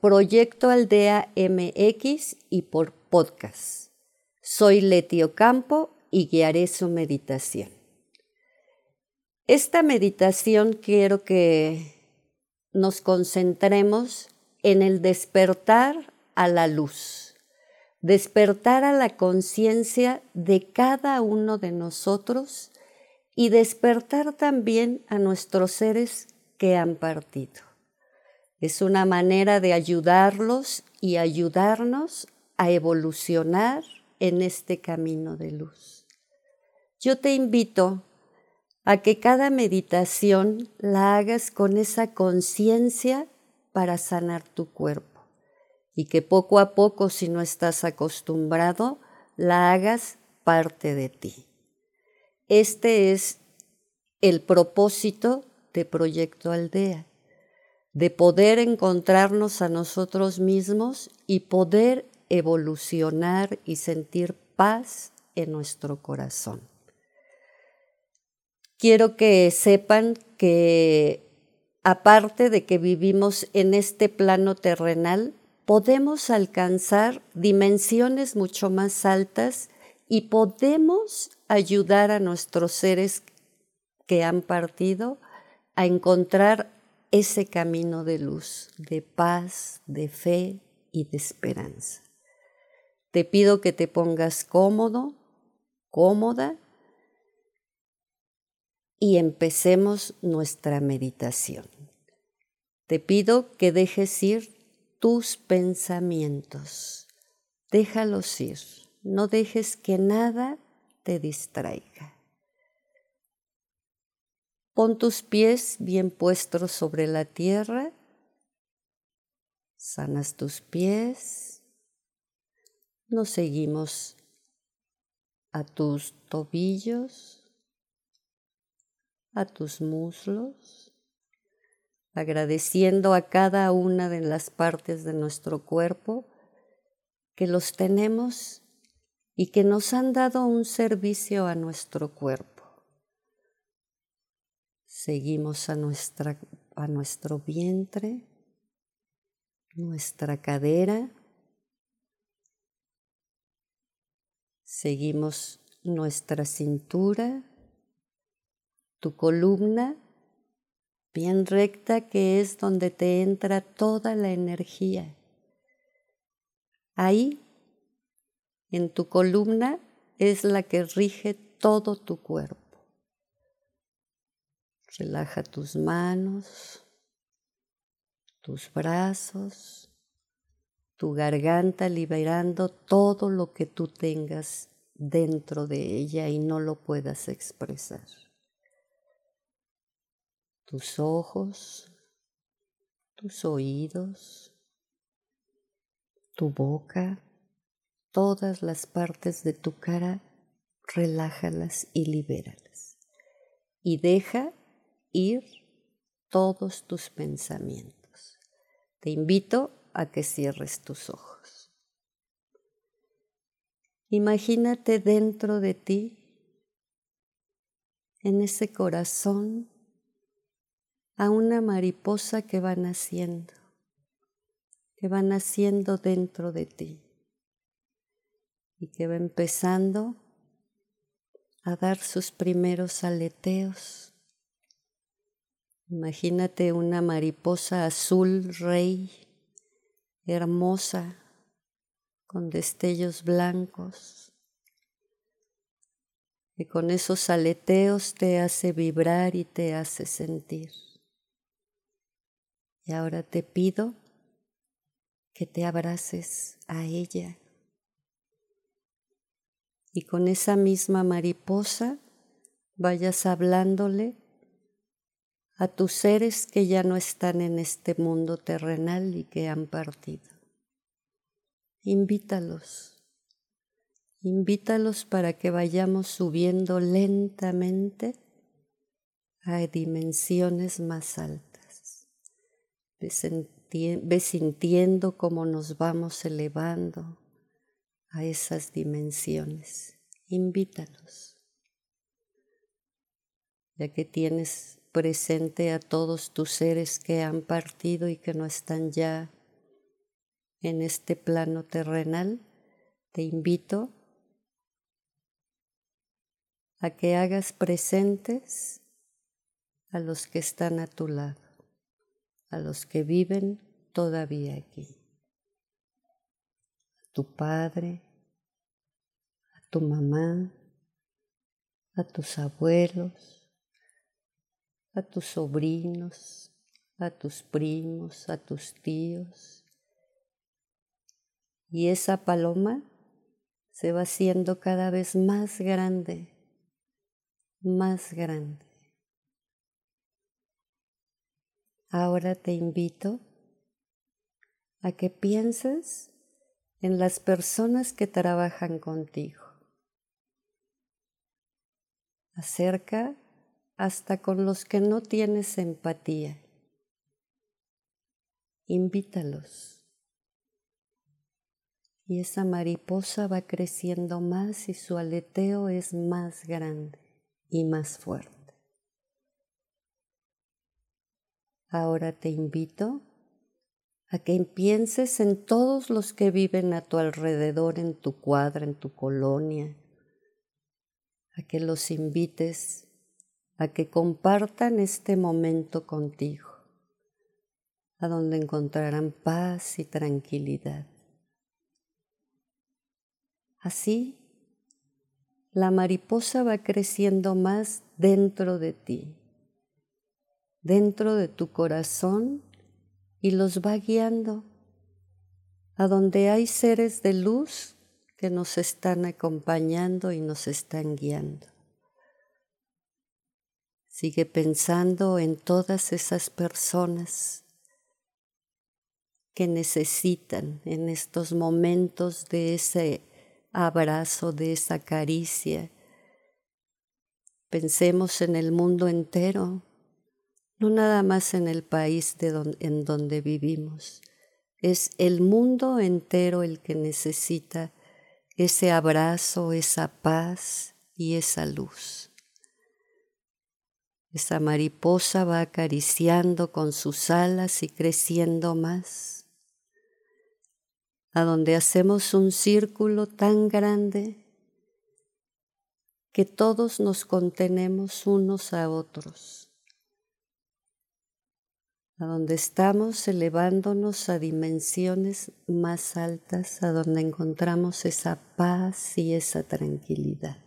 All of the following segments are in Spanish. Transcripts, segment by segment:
Proyecto Aldea MX y por podcast. Soy Leti Ocampo y guiaré su meditación. Esta meditación quiero que nos concentremos en el despertar a la luz despertar a la conciencia de cada uno de nosotros y despertar también a nuestros seres que han partido. Es una manera de ayudarlos y ayudarnos a evolucionar en este camino de luz. Yo te invito a que cada meditación la hagas con esa conciencia para sanar tu cuerpo y que poco a poco, si no estás acostumbrado, la hagas parte de ti. Este es el propósito de Proyecto Aldea, de poder encontrarnos a nosotros mismos y poder evolucionar y sentir paz en nuestro corazón. Quiero que sepan que aparte de que vivimos en este plano terrenal, podemos alcanzar dimensiones mucho más altas y podemos ayudar a nuestros seres que han partido a encontrar ese camino de luz, de paz, de fe y de esperanza. Te pido que te pongas cómodo, cómoda y empecemos nuestra meditación. Te pido que dejes ir tus pensamientos. Déjalos ir. No dejes que nada te distraiga. Pon tus pies bien puestos sobre la tierra. Sanas tus pies. Nos seguimos a tus tobillos, a tus muslos agradeciendo a cada una de las partes de nuestro cuerpo que los tenemos y que nos han dado un servicio a nuestro cuerpo. Seguimos a, nuestra, a nuestro vientre, nuestra cadera, seguimos nuestra cintura, tu columna, bien recta que es donde te entra toda la energía. Ahí, en tu columna, es la que rige todo tu cuerpo. Relaja tus manos, tus brazos, tu garganta, liberando todo lo que tú tengas dentro de ella y no lo puedas expresar tus ojos, tus oídos, tu boca, todas las partes de tu cara, relájalas y libéralas. Y deja ir todos tus pensamientos. Te invito a que cierres tus ojos. Imagínate dentro de ti, en ese corazón a una mariposa que va naciendo, que va naciendo dentro de ti y que va empezando a dar sus primeros aleteos. Imagínate una mariposa azul rey, hermosa, con destellos blancos, que con esos aleteos te hace vibrar y te hace sentir. Y ahora te pido que te abraces a ella. Y con esa misma mariposa vayas hablándole a tus seres que ya no están en este mundo terrenal y que han partido. invítalos. Invítalos para que vayamos subiendo lentamente a dimensiones más altas. Ve sintiendo cómo nos vamos elevando a esas dimensiones. Invítalos. Ya que tienes presente a todos tus seres que han partido y que no están ya en este plano terrenal, te invito a que hagas presentes a los que están a tu lado, a los que viven todavía aquí. A tu padre, a tu mamá, a tus abuelos, a tus sobrinos, a tus primos, a tus tíos. Y esa paloma se va haciendo cada vez más grande, más grande. Ahora te invito a que pienses en las personas que trabajan contigo. Acerca hasta con los que no tienes empatía. Invítalos. Y esa mariposa va creciendo más y su aleteo es más grande y más fuerte. Ahora te invito a que pienses en todos los que viven a tu alrededor, en tu cuadra, en tu colonia, a que los invites a que compartan este momento contigo, a donde encontrarán paz y tranquilidad. Así, la mariposa va creciendo más dentro de ti dentro de tu corazón y los va guiando a donde hay seres de luz que nos están acompañando y nos están guiando. Sigue pensando en todas esas personas que necesitan en estos momentos de ese abrazo, de esa caricia. Pensemos en el mundo entero no nada más en el país en donde vivimos, es el mundo entero el que necesita ese abrazo, esa paz y esa luz. Esa mariposa va acariciando con sus alas y creciendo más, a donde hacemos un círculo tan grande que todos nos contenemos unos a otros a donde estamos elevándonos a dimensiones más altas, a donde encontramos esa paz y esa tranquilidad.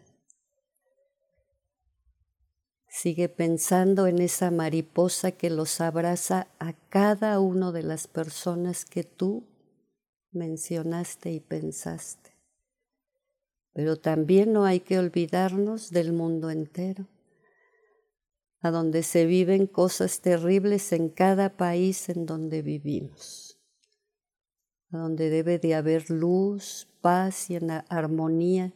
Sigue pensando en esa mariposa que los abraza a cada una de las personas que tú mencionaste y pensaste. Pero también no hay que olvidarnos del mundo entero a donde se viven cosas terribles en cada país en donde vivimos, a donde debe de haber luz, paz y armonía.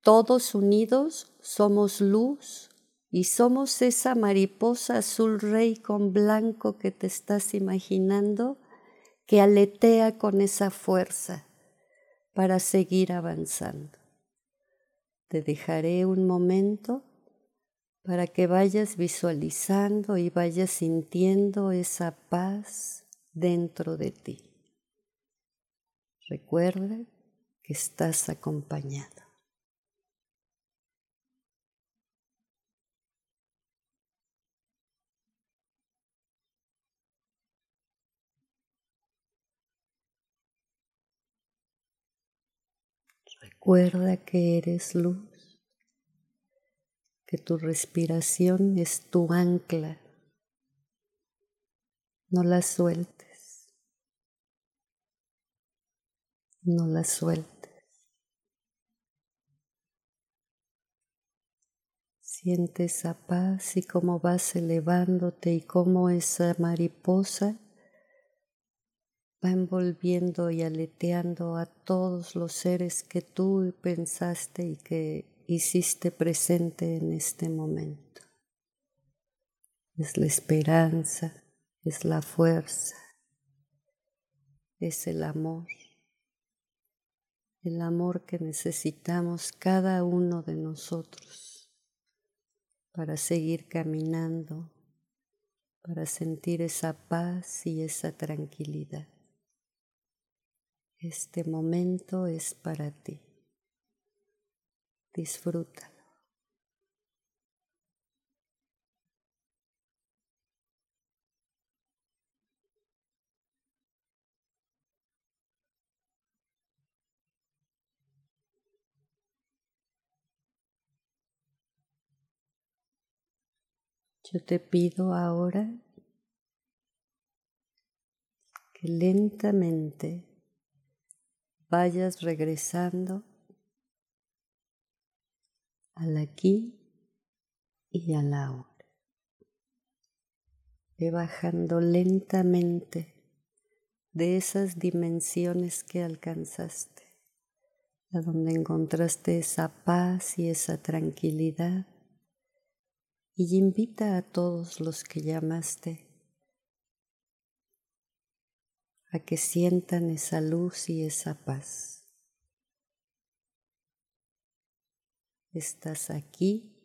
Todos unidos somos luz y somos esa mariposa azul rey con blanco que te estás imaginando que aletea con esa fuerza para seguir avanzando. Te dejaré un momento para que vayas visualizando y vayas sintiendo esa paz dentro de ti. Recuerda que estás acompañado. Recuerda que eres luz que tu respiración es tu ancla. No la sueltes. No la sueltes. Siente esa paz y cómo vas elevándote y cómo esa mariposa va envolviendo y aleteando a todos los seres que tú pensaste y que hiciste presente en este momento. Es la esperanza, es la fuerza, es el amor, el amor que necesitamos cada uno de nosotros para seguir caminando, para sentir esa paz y esa tranquilidad. Este momento es para ti. Disfrútalo. Yo te pido ahora que lentamente vayas regresando al aquí y al ahora. Ve bajando lentamente de esas dimensiones que alcanzaste, a donde encontraste esa paz y esa tranquilidad, y invita a todos los que llamaste a que sientan esa luz y esa paz. Estás aquí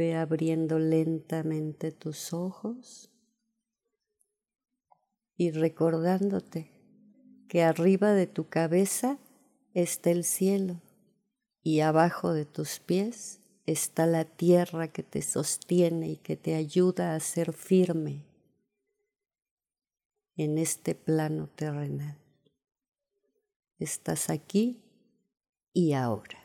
Ve abriendo lentamente tus ojos y recordándote que arriba de tu cabeza está el cielo y abajo de tus pies está la tierra que te sostiene y que te ayuda a ser firme en este plano terrenal. Estás aquí y ahora.